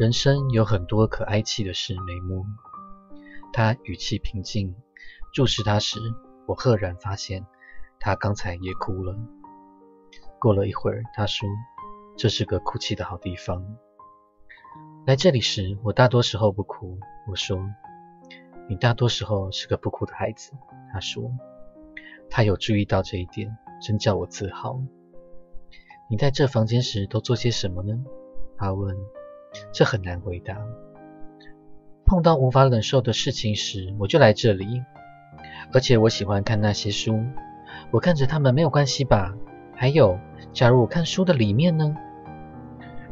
人生有很多可哀泣的事，没摸。他语气平静，注视他时，我赫然发现他刚才也哭了。过了一会儿，他说：“这是个哭泣的好地方。”来这里时，我大多时候不哭。我说：“你大多时候是个不哭的孩子。”他说：“他有注意到这一点，真叫我自豪。”你在这房间时都做些什么呢？他问。这很难回答。碰到无法忍受的事情时，我就来这里。而且我喜欢看那些书。我看着他们没有关系吧？还有，假如我看书的里面呢？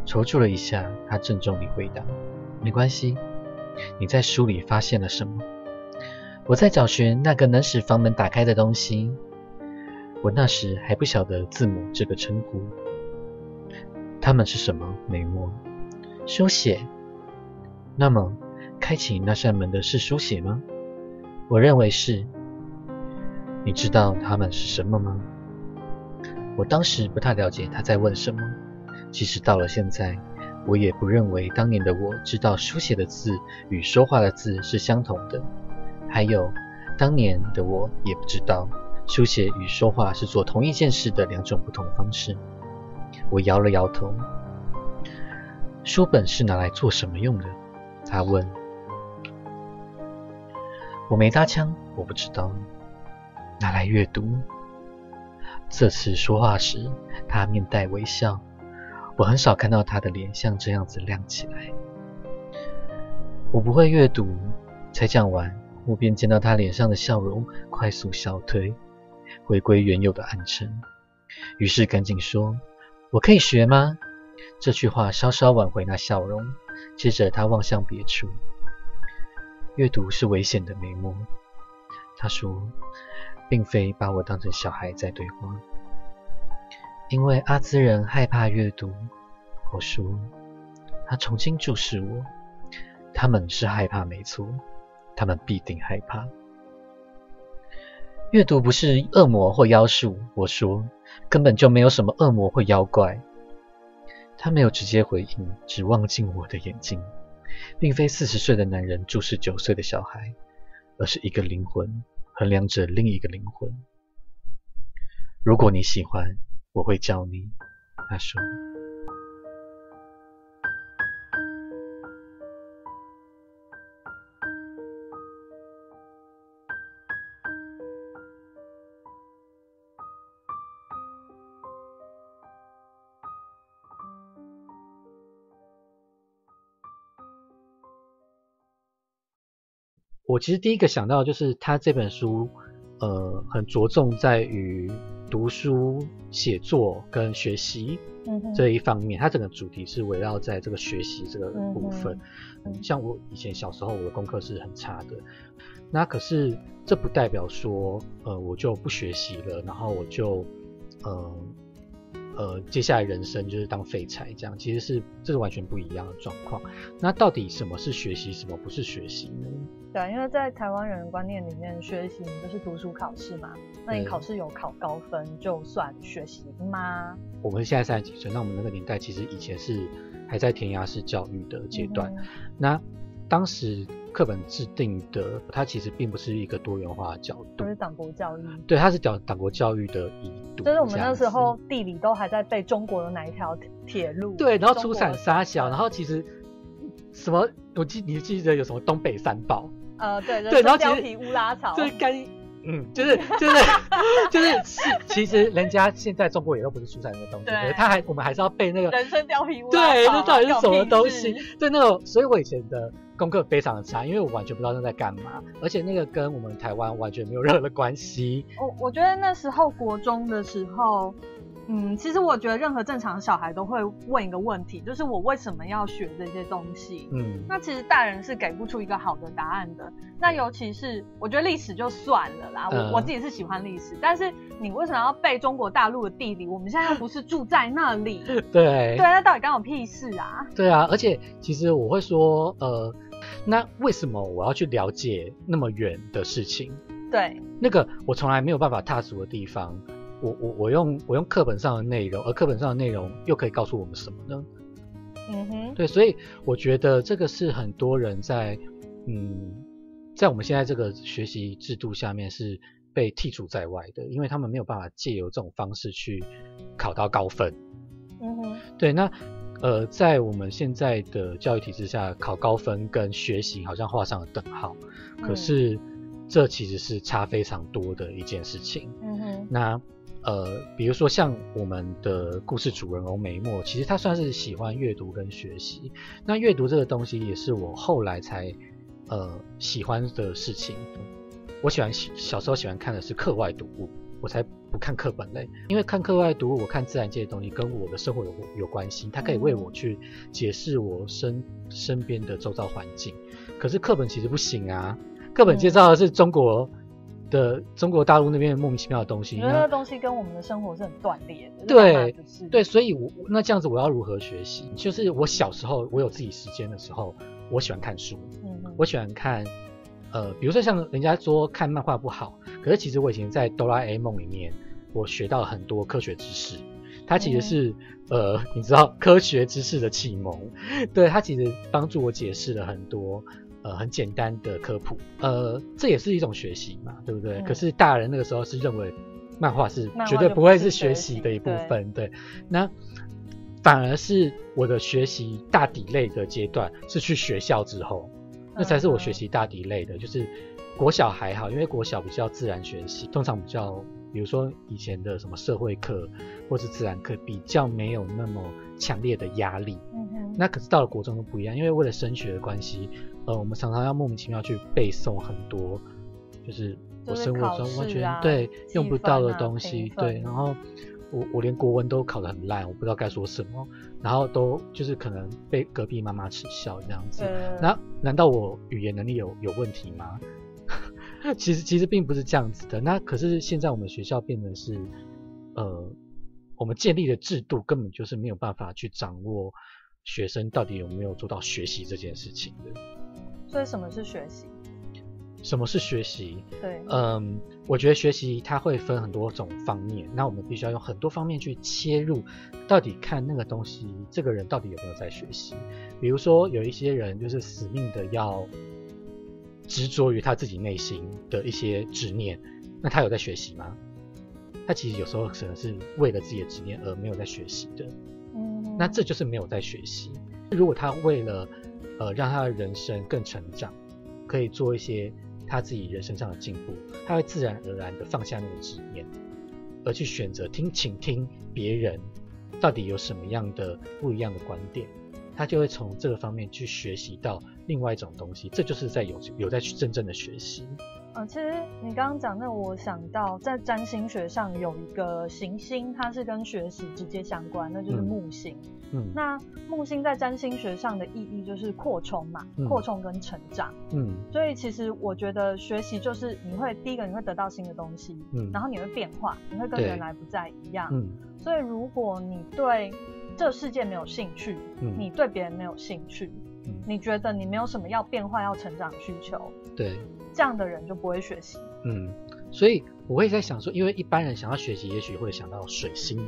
踌躇了一下，他郑重地回答：“没关系。”你在书里发现了什么？我在找寻那个能使房门打开的东西。我那时还不晓得字母这个称呼。它们是什么？美墨。书写。那么，开启那扇门的是书写吗？我认为是。你知道它们是什么吗？我当时不太了解他在问什么。即使到了现在，我也不认为当年的我知道书写的字与说话的字是相同的。还有，当年的我也不知道书写与说话是做同一件事的两种不同方式。我摇了摇头。书本是拿来做什么用的？他问。我没搭腔，我不知道。拿来阅读。这次说话时，他面带微笑。我很少看到他的脸像这样子亮起来。我不会阅读。才讲完，我便见到他脸上的笑容快速消退，回归原有的暗沉。于是赶紧说：“我可以学吗？”这句话稍稍挽回那笑容，接着他望向别处。阅读是危险的，眉目。他说，并非把我当成小孩在对话。因为阿兹人害怕阅读。我说，他重新注视我。他们是害怕，没错，他们必定害怕。阅读不是恶魔或妖术。我说，根本就没有什么恶魔或妖怪。他没有直接回应，只望进我的眼睛，并非四十岁的男人注视九岁的小孩，而是一个灵魂衡量着另一个灵魂。如果你喜欢，我会教你。他说。我其实第一个想到就是他这本书，呃，很着重在于读书、写作跟学习这一方面。它整个主题是围绕在这个学习这个部分。像我以前小时候，我的功课是很差的。那可是这不代表说，呃，我就不学习了，然后我就，呃。呃，接下来人生就是当废柴这样，其实是这是完全不一样的状况。那到底什么是学习，什么不是学习呢？对，因为在台湾人的观念里面，学习就是读书考试嘛。那你考试有考高分，就算学习吗？我们现在三十几岁，那我们那个年代其实以前是还在填鸭式教育的阶段。那当时课本制定的，它其实并不是一个多元化的角度，是党国教育。对，它是讲党国教育的一度。就是我们那时候地理都还在背中国的哪一条铁路？对，然后出产沙小，然后其实什么，我记你记得有什么东北三宝？呃，对对，然后貂皮乌拉草，就是，干。嗯，就是 就是就是是，其实人家现在中国也都不是出产那个东西，对，他还我们还是要背那个人参貂皮乌对，那到底是什么东西？对，那个，所以我以前的功课非常的差，因为我完全不知道那在干嘛，而且那个跟我们台湾完全没有任何的关系。我我觉得那时候国中的时候。嗯，其实我觉得任何正常小孩都会问一个问题，就是我为什么要学这些东西？嗯，那其实大人是给不出一个好的答案的。那尤其是我觉得历史就算了啦，我我自己是喜欢历史，但是你为什么要背中国大陆的地理？我们现在又不是住在那里。对对，那到底干我屁事啊？对啊，而且其实我会说，呃，那为什么我要去了解那么远的事情？对，那个我从来没有办法踏足的地方。我我我用我用课本上的内容，而课本上的内容又可以告诉我们什么呢？嗯哼，对，所以我觉得这个是很多人在嗯，在我们现在这个学习制度下面是被剔除在外的，因为他们没有办法借由这种方式去考到高分。嗯哼，对，那呃，在我们现在的教育体制下，考高分跟学习好像画上了等号，可是这其实是差非常多的一件事情。嗯哼，那。呃，比如说像我们的故事主人翁梅莫，其实他算是喜欢阅读跟学习。那阅读这个东西也是我后来才呃喜欢的事情。我喜欢小时候喜欢看的是课外读物，我才不看课本类。因为看课外读物，我看自然界的东西跟我的生活有有关系，它可以为我去解释我身身边的周遭环境。可是课本其实不行啊，课本介绍的是中国。的中国大陆那边莫名其妙的东西，因为那个东西跟我们的生活是很断裂的。对，对，所以，我那这样子我要如何学习？就是我小时候我有自己时间的时候，我喜欢看书，嗯，我喜欢看，呃，比如说像人家说看漫画不好，可是其实我以前在哆啦 A 梦里面，我学到很多科学知识，它其实是呃，你知道科学知识的启蒙，对，它其实帮助我解释了很多。呃，很简单的科普，呃，这也是一种学习嘛，对不对？可是大人那个时候是认为漫画是绝对不会是学习的一部分，对。那反而是我的学习大底类的阶段是去学校之后，那才是我学习大底类的。就是国小还好，因为国小比较自然学习，通常比较，比如说以前的什么社会课或是自然课，比较没有那么强烈的压力。嗯哼。那可是到了国中都不一样，因为为了升学的关系。呃，我们常常要莫名其妙去背诵很多，就是我生活中完全对用不到的东西，对。然后我我连国文都考得很烂，我不知道该说什么，然后都就是可能被隔壁妈妈耻笑这样子。那难道我语言能力有有问题吗？其实其实并不是这样子的。那可是现在我们学校变得是，呃，我们建立的制度根本就是没有办法去掌握学生到底有没有做到学习这件事情的。所以什么是学习？什么是学习？对，嗯，我觉得学习它会分很多种方面，那我们必须要用很多方面去切入，到底看那个东西，这个人到底有没有在学习？比如说有一些人就是死命的要执着于他自己内心的一些执念，那他有在学习吗？他其实有时候可能是为了自己的执念而没有在学习的，嗯，那这就是没有在学习。如果他为了呃，让他的人生更成长，可以做一些他自己人生上的进步，他会自然而然的放下那个执念，而去选择听，倾听别人到底有什么样的不一样的观点，他就会从这个方面去学习到另外一种东西，这就是在有有在去真正的学习。嗯，其实你刚刚讲那，我想到在占星学上有一个行星，它是跟学习直接相关，那就是木星。嗯，那木星在占星学上的意义就是扩充嘛，扩充跟成长。嗯，所以其实我觉得学习就是你会第一个你会得到新的东西，嗯，然后你会变化，你会跟原来不再一样。嗯，所以如果你对这世界没有兴趣，嗯，你对别人没有兴趣，嗯，你觉得你没有什么要变化、要成长需求，对。这样的人就不会学习。嗯，所以我会在想说，因为一般人想要学习，也许会想到水星，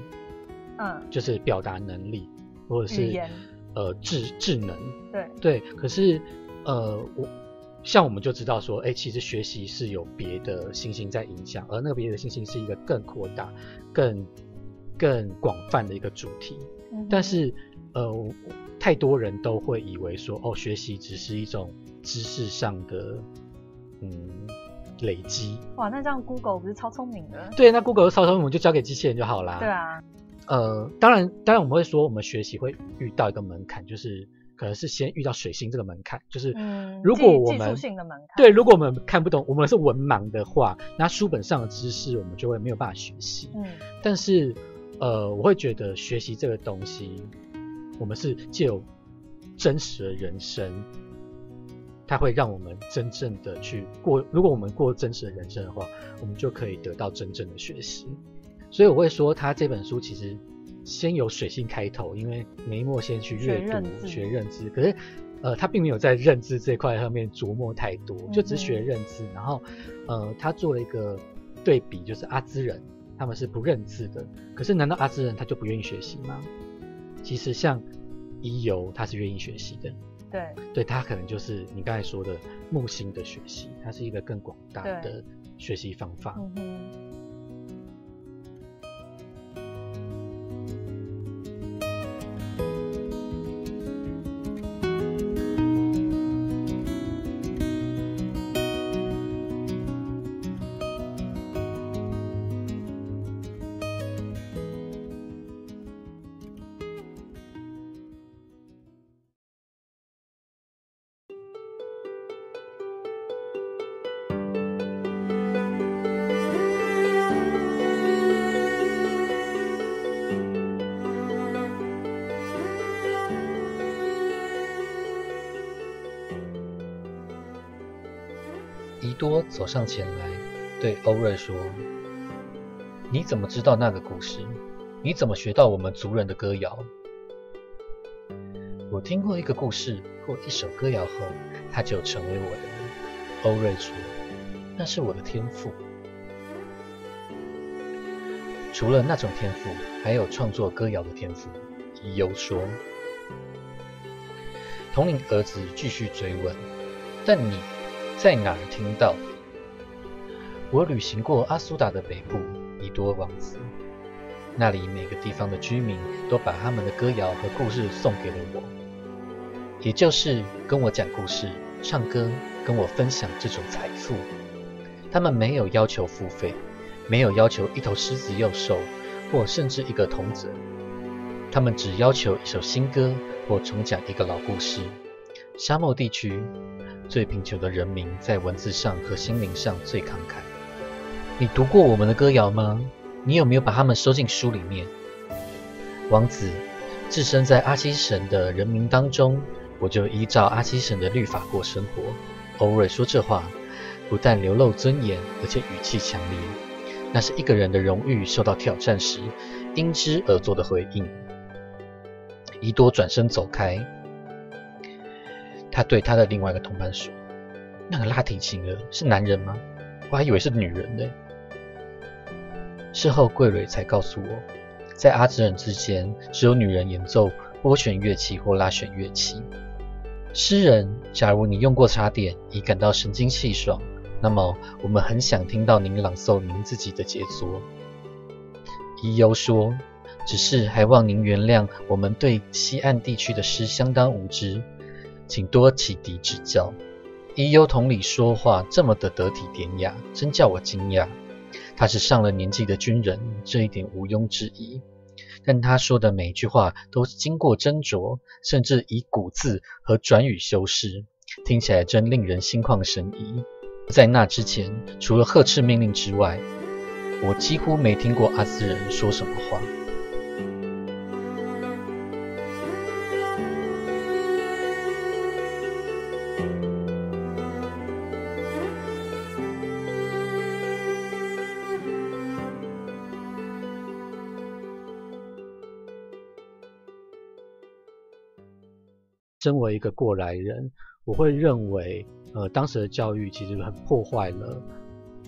嗯，就是表达能力或者是呃智智能。对对，可是呃我像我们就知道说，哎，其实学习是有别的星星在影响，而那个别的星星是一个更扩大、更更广泛的一个主题。但是呃，太多人都会以为说，哦，学习只是一种知识上的。嗯，累积哇，那这样 Google 不是超聪明的？对，那 Google 超聪明，我们就交给机器人就好啦。对啊，呃，当然，当然我们会说，我们学习会遇到一个门槛，就是可能是先遇到水星这个门槛，就是如果我们技术性的门槛，对，如果我们看不懂，我们是文盲的话，那书本上的知识我们就会没有办法学习。嗯，但是呃，我会觉得学习这个东西，我们是借有真实的人生。它会让我们真正的去过，如果我们过真实的人生的话，我们就可以得到真正的学习。所以我会说，他这本书其实先由水性开头，因为梅莫先去阅读学认知，可是呃，他并没有在认知这块上面琢磨太多，就只学认知。然后呃，他做了一个对比，就是阿兹人他们是不认字的，可是难道阿兹人他就不愿意学习吗？其实像一游他是愿意学习的，对，对他可能就是你刚才说的木星的学习，它是一个更广大的学习方法。多走上前来，对欧瑞说：“你怎么知道那个故事？你怎么学到我们族人的歌谣？”我听过一个故事或一首歌谣后，它就成为我的。欧瑞说：“那是我的天赋。除了那种天赋，还有创作歌谣的天赋。”伊优说。统领儿子继续追问：“但你？”在哪儿听到？我旅行过阿苏达的北部伊多王子，那里每个地方的居民都把他们的歌谣和故事送给了我，也就是跟我讲故事、唱歌，跟我分享这种财富。他们没有要求付费，没有要求一头狮子幼兽，或甚至一个童子，他们只要求一首新歌或重讲一个老故事。沙漠地区。最贫穷的人民在文字上和心灵上最慷慨。你读过我们的歌谣吗？你有没有把它们收进书里面？王子，置身在阿基神的人民当中，我就依照阿基神的律法过生活。欧瑞说这话，不但流露尊严，而且语气强烈。那是一个人的荣誉受到挑战时，因之而做的回应。伊多转身走开。他对他的另外一个同伴说：“那个拉提琴的是男人吗？我还以为是女人呢。”事后桂蕊才告诉我，在阿兹人之间，只有女人演奏拨弦乐器或拉弦乐器。诗人，假如你用过茶点，已感到神清气爽，那么我们很想听到您朗诵您自己的杰作。伊优说：“只是还望您原谅我们对西岸地区的诗相当无知。”请多启迪指教。伊优同理说话这么的得体典雅，真叫我惊讶。他是上了年纪的军人，这一点毋庸置疑。但他说的每一句话都经过斟酌，甚至以古字和转语修饰，听起来真令人心旷神怡。在那之前，除了呵斥命令之外，我几乎没听过阿兹人说什么话。身为一个过来人，我会认为，呃，当时的教育其实很破坏了，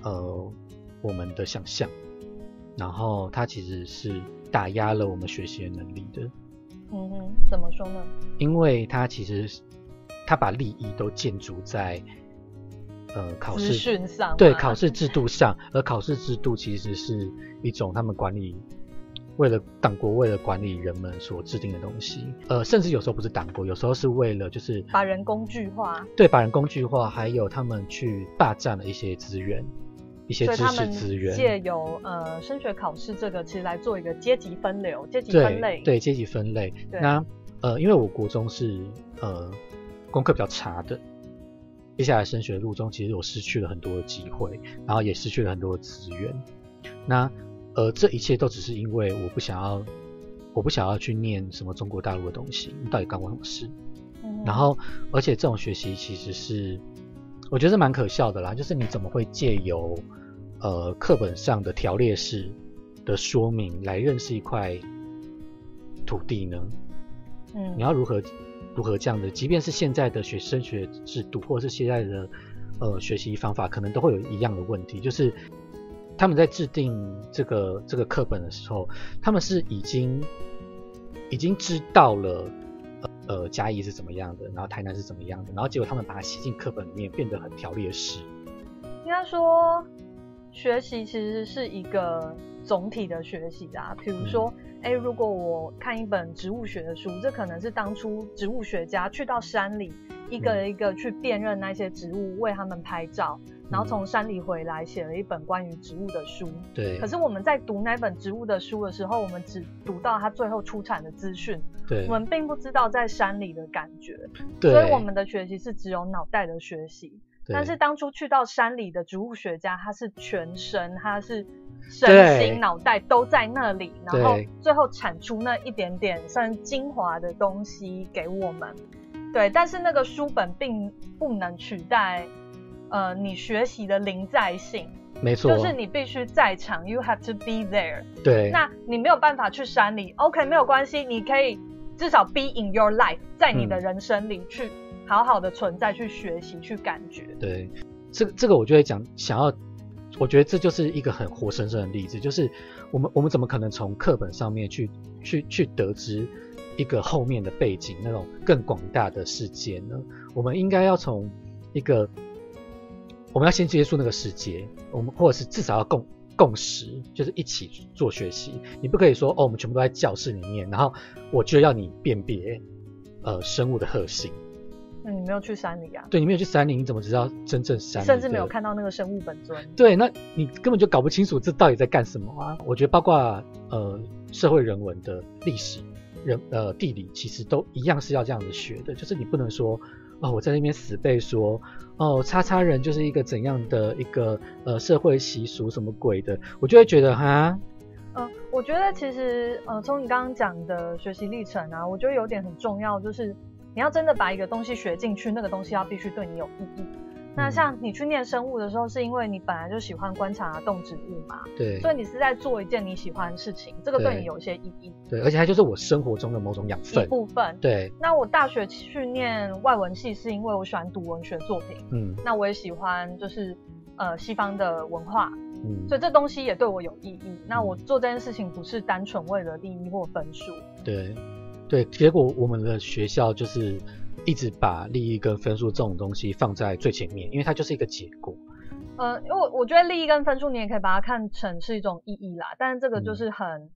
呃，我们的想象，然后它其实是打压了我们学习的能力的。嗯哼，怎么说呢？因为它其实，它把利益都建筑在，呃，考试上，对，考试制 度上，而考试制度其实是一种他们管理。为了党国，为了管理人们所制定的东西，呃，甚至有时候不是党国，有时候是为了就是把人工具化，对，把人工具化，还有他们去霸占了一些资源，一些知识资源，借由呃升学考试这个其实来做一个阶级分流、阶级分类，对阶级分类。那呃，因为我国中是呃功课比较差的，接下来升学路中其实我失去了很多的机会，然后也失去了很多的资源。那呃，这一切都只是因为我不想要，我不想要去念什么中国大陆的东西，你到底干过什么事？然后，而且这种学习其实是，我觉得是蛮可笑的啦。就是你怎么会借由呃课本上的条列式的说明来认识一块土地呢？嗯，你要如何如何这样的？即便是现在的学升学制度，或者是现在的呃学习方法，可能都会有一样的问题，就是。他们在制定这个这个课本的时候，他们是已经已经知道了呃嘉义是怎么样的，然后台南是怎么样的，然后结果他们把它写进课本里面，变得很条列式。应该说，学习其实是一个总体的学习啊。比如说，哎，如果我看一本植物学的书，这可能是当初植物学家去到山里，一个一个去辨认那些植物，为他们拍照。然后从山里回来，写了一本关于植物的书。对。可是我们在读那本植物的书的时候，我们只读到它最后出产的资讯。对。我们并不知道在山里的感觉。对。所以我们的学习是只有脑袋的学习。但是当初去到山里的植物学家，他是全身，他是身心脑袋都在那里，然后最后产出那一点点算精华的东西给我们。对。但是那个书本并不能取代。呃，你学习的临在性，没错，就是你必须在场，you have to be there。对，那你没有办法去山里，OK，没有关系，你可以至少 be in your life，在你的人生里去好好的存在，去学习，去感觉。对，这个这个我就会讲，想要，我觉得这就是一个很活生生的例子，就是我们我们怎么可能从课本上面去去去得知一个后面的背景那种更广大的世界呢？我们应该要从一个。我们要先接触那个世界，我们或者是至少要共共识，就是一起做学习。你不可以说哦，我们全部都在教室里面，然后我就要你辨别呃生物的特性。那你没有去山里啊？对，你没有去山里，你怎么知道真正山？甚至没有看到那个生物本尊。对，那你根本就搞不清楚这到底在干什么啊！我觉得包括呃社会人文的历史、人呃地理，其实都一样是要这样子学的，就是你不能说。哦，我在那边死背说，哦，叉叉人就是一个怎样的一个呃社会习俗什么鬼的，我就会觉得哈，嗯，我觉得其实呃从你刚刚讲的学习历程啊，我觉得有点很重要，就是你要真的把一个东西学进去，那个东西要必须对你有意义。那像你去念生物的时候，是因为你本来就喜欢观察动植物嘛？对。所以你是在做一件你喜欢的事情，这个对你有一些意义。对，而且它就是我生活中的某种养分。一部分。对。那我大学去念外文系，是因为我喜欢读文学作品。嗯。那我也喜欢就是呃西方的文化。嗯。所以这东西也对我有意义。那我做这件事情不是单纯为了利益或分数。对。对，结果我们的学校就是。一直把利益跟分数这种东西放在最前面，因为它就是一个结果。呃，因为我觉得利益跟分数，你也可以把它看成是一种意义啦。但是这个就是很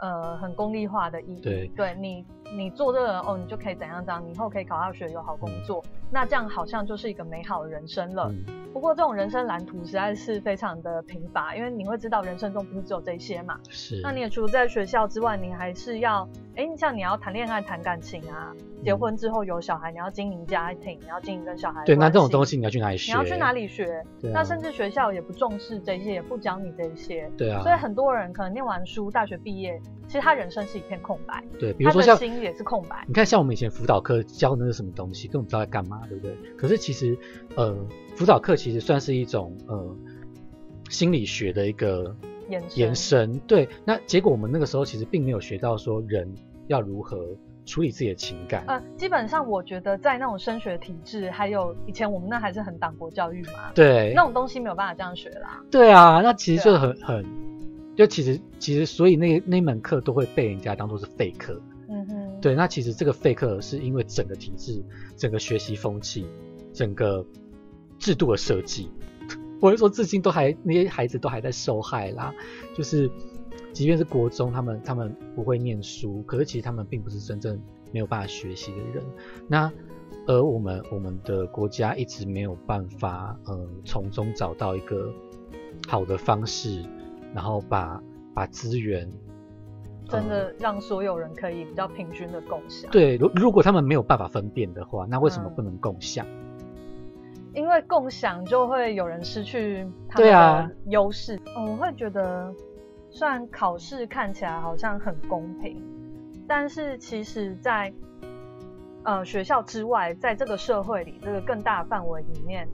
呃很功利化的意义。对，对你你做这个哦，你就可以怎样怎样，你以后可以考大学有好工作，那这样好像就是一个美好的人生了。不过这种人生蓝图实在是非常的贫乏，因为你会知道人生中不是只有这些嘛。是。那你也除了在学校之外，你还是要，哎，像你要谈恋爱、谈感情啊。结婚之后有小孩，你要经营家庭，你要经营跟小孩。对，那这种东西你要去哪里学？你要去哪里学？那甚至学校也不重视这些，也不教你这些。对啊。所以很多人可能念完书，大学毕业，其实他人生是一片空白。对，比如说像心也是空白。你看，像我们以前辅导课教那个什么东西，根本不知道在干嘛，对不对？可是其实，呃，辅导课其实算是一种呃心理学的一个延延伸。对，那结果我们那个时候其实并没有学到说人要如何。处理自己的情感，呃，基本上我觉得在那种升学体制，还有以前我们那还是很党国教育嘛，对，那种东西没有办法这样学啦。对啊，那其实就很很，就其实其实所以那那门课都会被人家当做是废课。嗯哼，对，那其实这个废课是因为整个体制、整个学习风气、整个制度的设计，或者说至今都还那些孩子都还在受害啦，就是。即便是国中，他们他们不会念书，可是其实他们并不是真正没有办法学习的人。那而我们我们的国家一直没有办法，呃，从中找到一个好的方式，然后把把资源真的让所有人可以比较平均的共享。对，如如果他们没有办法分辨的话，那为什么不能共享？因为共享就会有人失去他的优势。嗯，我会觉得。虽然考试看起来好像很公平，但是其实，在呃学校之外，在这个社会里，这个更大范围里面，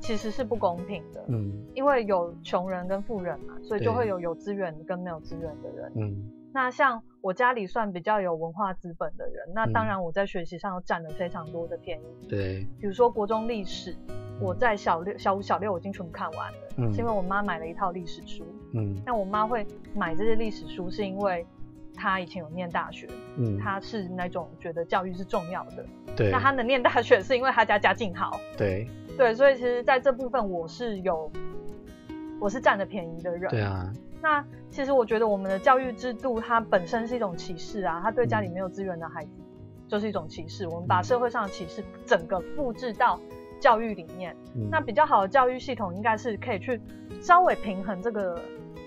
其实是不公平的。嗯，因为有穷人跟富人嘛，所以就会有有资源跟没有资源的人。嗯，那像我家里算比较有文化资本的人，那当然我在学习上占了非常多的便宜。对，比如说国中历史。我在小六、小五、小六，我已经全部看完了。嗯，是因为我妈买了一套历史书。嗯，那我妈会买这些历史书，是因为他以前有念大学，嗯，他是那种觉得教育是重要的，对。那他能念大学是因为他家家境好，对，对，所以其实在这部分我是有，我是占了便宜的人，对啊。那其实我觉得我们的教育制度它本身是一种歧视啊，它对家里没有资源的孩子就是一种歧视。我们把社会上的歧视整个复制到教育里面，那比较好的教育系统应该是可以去稍微平衡这个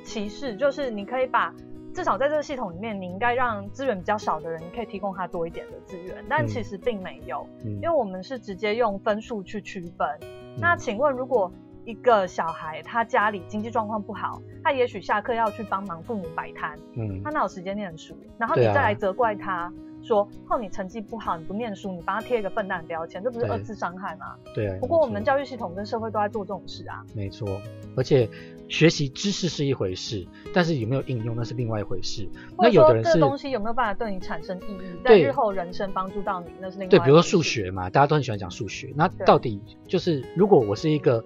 歧视，就是你可以把。至少在这个系统里面，你应该让资源比较少的人，你可以提供他多一点的资源。但其实并没有，因为我们是直接用分数去区分。那请问，如果一个小孩他家里经济状况不好，他也许下课要去帮忙父母摆摊，嗯，他哪有时间念书？然后你再来责怪他说：“哦，你成绩不好，你不念书，你帮他贴一个笨蛋标签，这不是二次伤害吗？”对。不过我们教育系统跟社会都在做这种事啊。没错，而且。学习知识是一回事，但是有没有应用那是另外一回事。那有的人是东西有没有办法对你产生意义，在日后人生帮助到你，那是另外。对，比如说数学嘛，大家都很喜欢讲数学。那到底就是如果我是一个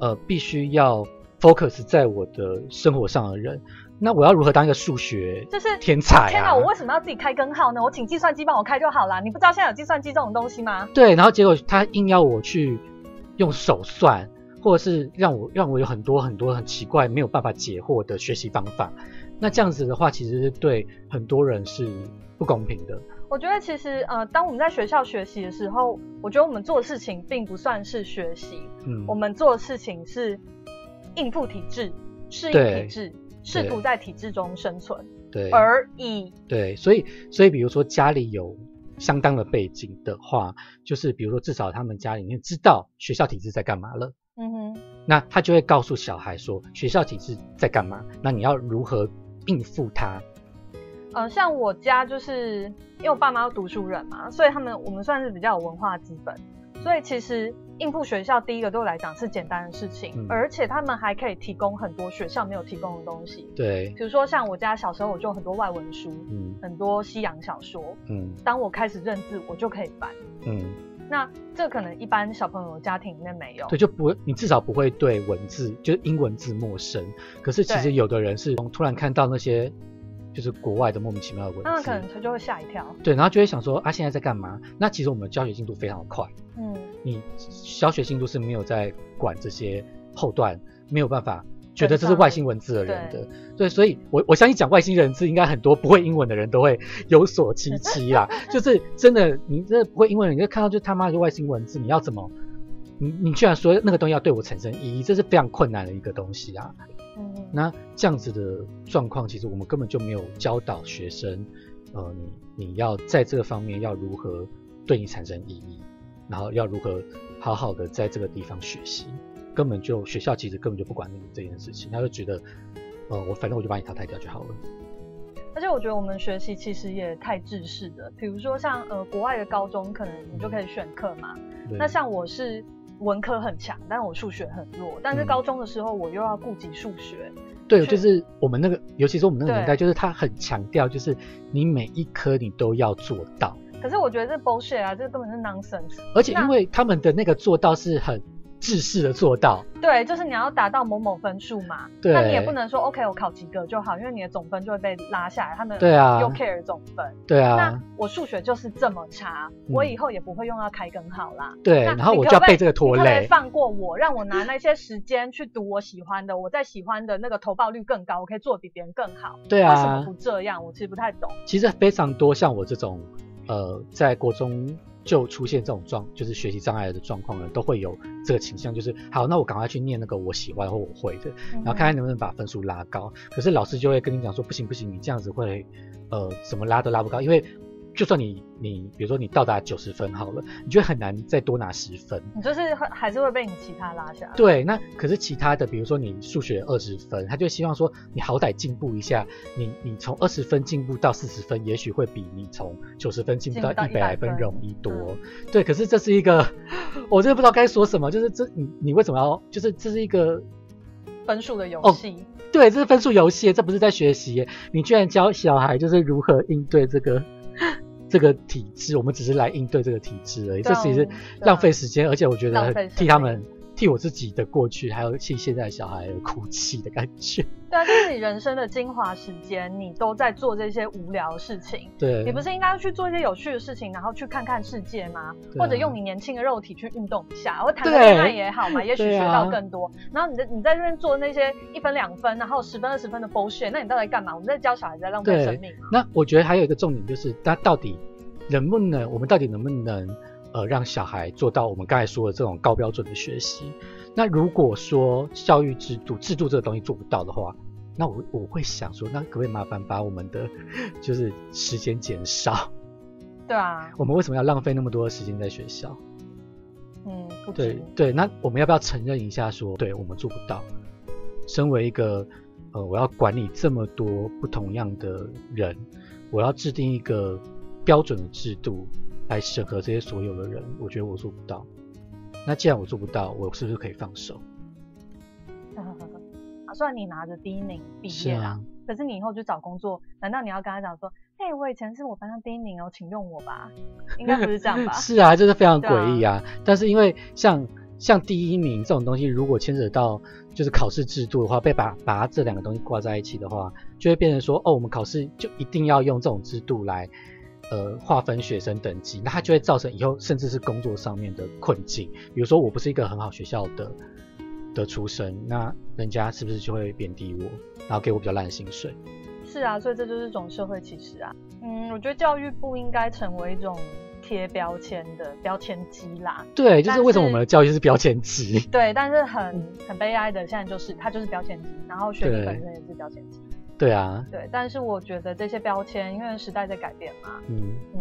呃必须要 focus 在我的生活上的人，那我要如何当一个数学就是天才？天哪，我为什么要自己开根号呢？我请计算机帮我开就好了。你不知道现在有计算机这种东西吗？对，然后结果他硬要我去用手算。或者是让我让我有很多很多很奇怪没有办法解惑的学习方法，那这样子的话，其实是对很多人是不公平的。我觉得其实呃，当我们在学校学习的时候，我觉得我们做的事情并不算是学习，嗯，我们做的事情是应付体制、适应体制、试图在体制中生存，对而已。对，所以所以比如说家里有相当的背景的话，就是比如说至少他们家里面知道学校体制在干嘛了。嗯哼，那他就会告诉小孩说学校体制在干嘛，那你要如何应付它？呃，像我家就是因为我爸妈都读书人嘛，所以他们我们算是比较有文化资本，所以其实应付学校第一个对我来讲是简单的事情，而且他们还可以提供很多学校没有提供的东西。对，比如说像我家小时候我就很多外文书，嗯，很多西洋小说，嗯，当我开始认字，我就可以翻，嗯。那这可能一般小朋友家庭里面没有，对，就不会，你至少不会对文字，就是英文字陌生。可是其实有的人是突然看到那些就是国外的莫名其妙的文字，那可能他就会吓一跳。对，然后就会想说啊，现在在干嘛？那其实我们教学进度非常的快，嗯，你教学进度是没有在管这些后段，没有办法。觉得这是外星文字的人的，对，所以我我相信讲外星人字应该很多不会英文的人都会有所期期啦。就是真的，你真的不会英文，你就看到就他妈的外星文字，你要怎么？你你居然说那个东西要对我产生意义，这是非常困难的一个东西啊。嗯，那这样子的状况，其实我们根本就没有教导学生，呃，你你要在这个方面要如何对你产生意义，然后要如何好好的在这个地方学习。根本就学校其实根本就不管你这件事情，他就觉得，呃，我反正我就把你淘汰掉就好了。而且我觉得我们学习其实也太制式的，比如说像呃国外的高中，可能你就可以选课嘛。那像我是文科很强，但是我数学很弱，但是高中的时候我又要顾及数学。对，就是我们那个，尤其是我们那个年代，就是他很强调，就是你每一科你都要做到。可是我觉得这 bullshit 啊，这根本是 nonsense。而且因为他们的那个做到是很。制式的做到，对，就是你要达到某某分数嘛，对，那你也不能说 OK，我考及格就好，因为你的总分就会被拉下来。他们对啊，又 care 总分，对啊。那我数学就是这么差，我以后也不会用到开根号啦。对，然后我就要被这个拖累。放过我，让我拿那些时间去读我喜欢的，我在喜欢的那个投报率更高，我可以做比别人更好。对啊，为什么不这样？我其实不太懂。其实非常多像我这种，呃，在国中。就出现这种状，就是学习障碍的状况呢，都会有这个倾向，就是好，那我赶快去念那个我喜欢或我会的，然后看看能不能把分数拉高。可是老师就会跟你讲说，不行不行，你这样子会，呃，怎么拉都拉不高，因为。就算你你比如说你到达九十分好了，你就很难再多拿十分，你就是还是会被你其他拉下来。对，那可是其他的，比如说你数学二十分，他就希望说你好歹进步一下，你你从二十分进步到四十分，也许会比你从九十分进步到一百分容易多。对，可是这是一个，我真的不知道该说什么，就是这你你为什么要，就是这是一个分数的游戏。对，这是分数游戏，这不是在学习。你居然教小孩就是如何应对这个。这个体制，我们只是来应对这个体制而已。这其实浪费时间，而且我觉得替他们替替我自己的过去，还有替现在小孩而哭泣的感觉。对啊，就是你人生的精华时间，你都在做这些无聊的事情。对，你不是应该去做一些有趣的事情，然后去看看世界吗？或者用你年轻的肉体去运动一下，或谈个恋爱也好嘛，也许学到更多。然后你在你在这边做那些一分两分，然后十分二十分的 bullshit，那你到底干嘛？我们在教小孩在浪费生命。那我觉得还有一个重点就是，他到底能不能，我们到底能不能呃让小孩做到我们刚才说的这种高标准的学习？那如果说教育制度制度这个东西做不到的话，那我我会想说，那可不可以麻烦把我们的就是时间减少？对啊。我们为什么要浪费那么多的时间在学校？嗯，对对。那我们要不要承认一下，说对我们做不到？身为一个呃，我要管理这么多不同样的人，我要制定一个标准的制度来审核这些所有的人，我觉得我做不到。那既然我做不到，我是不是可以放手？啊，虽然你拿着第一名毕业啊，可是你以后去找工作，难道你要跟他讲说，嘿，我以前是我班上第一名哦，请用我吧？应该不是这样吧？是啊，就是非常诡异啊。但是因为像像第一名这种东西，如果牵扯到就是考试制度的话，被把把这两个东西挂在一起的话，就会变成说，哦，我们考试就一定要用这种制度来。呃，划分学生等级，那它就会造成以后甚至是工作上面的困境。比如说，我不是一个很好学校的的出身，那人家是不是就会贬低我，然后给我比较烂的薪水？是啊，所以这就是一种社会歧视啊。嗯，我觉得教育不应该成为一种贴标签的标签机啦。对，就是为什么我们的教育是标签机？对，但是很很悲哀的，现在就是它就是标签机，然后学历本身也是标签机。对啊，对，但是我觉得这些标签，因为时代在改变嘛，嗯嗯，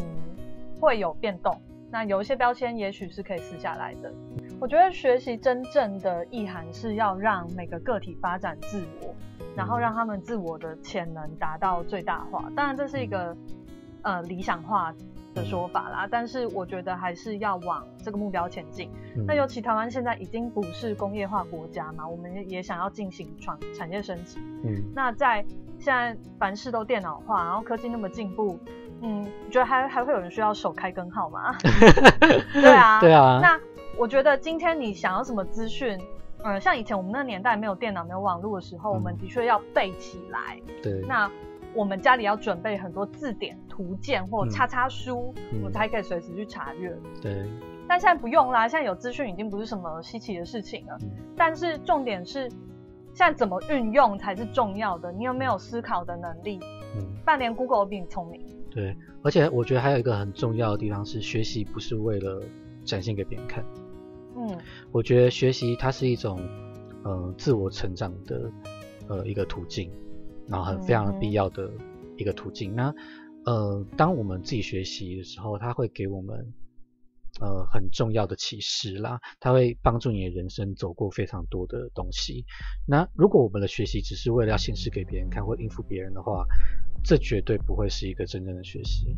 会有变动。那有一些标签也许是可以撕下来的。我觉得学习真正的意涵是要让每个个体发展自我，然后让他们自我的潜能达到最大化。当然这是一个呃理想化。的说法啦，但是我觉得还是要往这个目标前进。那尤其台湾现在已经不是工业化国家嘛，我们也想要进行创产业升级。嗯，那在现在凡事都电脑化，然后科技那么进步，嗯，你觉得还还会有人需要手开根号吗？对啊，对啊。那我觉得今天你想要什么资讯，嗯，像以前我们那年代没有电脑、没有网络的时候，我们的确要背起来。对，那。我们家里要准备很多字典、图鉴或叉叉书，我才可以随时去查阅。对。但现在不用啦，现在有资讯已经不是什么稀奇的事情了。但是重点是，现在怎么运用才是重要的。你有没有思考的能力？嗯。半年 Google 比你聪明。对。而且我觉得还有一个很重要的地方是，学习不是为了展现给别人看。嗯。我觉得学习它是一种，呃，自我成长的，呃，一个途径。然后很非常必要的一个途径。那呃，当我们自己学习的时候，它会给我们呃很重要的启示啦。它会帮助你的人生走过非常多的东西。那如果我们的学习只是为了要显示给别人看或应付别人的话，这绝对不会是一个真正的学习。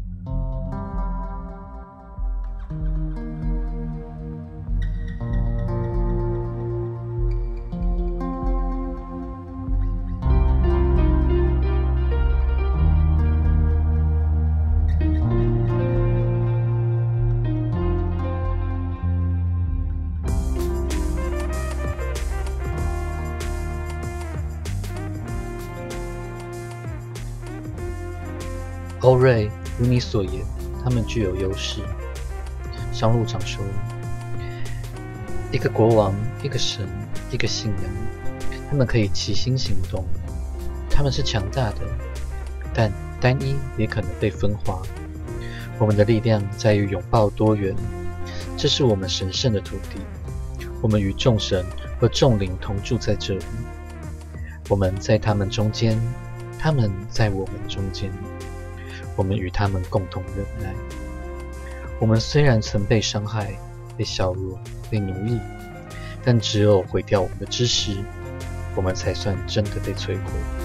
欧瑞，如你所言，他们具有优势。商路长说：“一个国王，一个神，一个信仰，他们可以齐心行动。他们是强大的，但单一也可能被分化。我们的力量在于拥抱多元，这是我们神圣的土地。我们与众神和众灵同住在这里。我们在他们中间，他们在我们中间。”我们与他们共同忍耐。我们虽然曾被伤害、被削弱、被奴役，但只有毁掉我们的知识，我们才算真的被摧毁。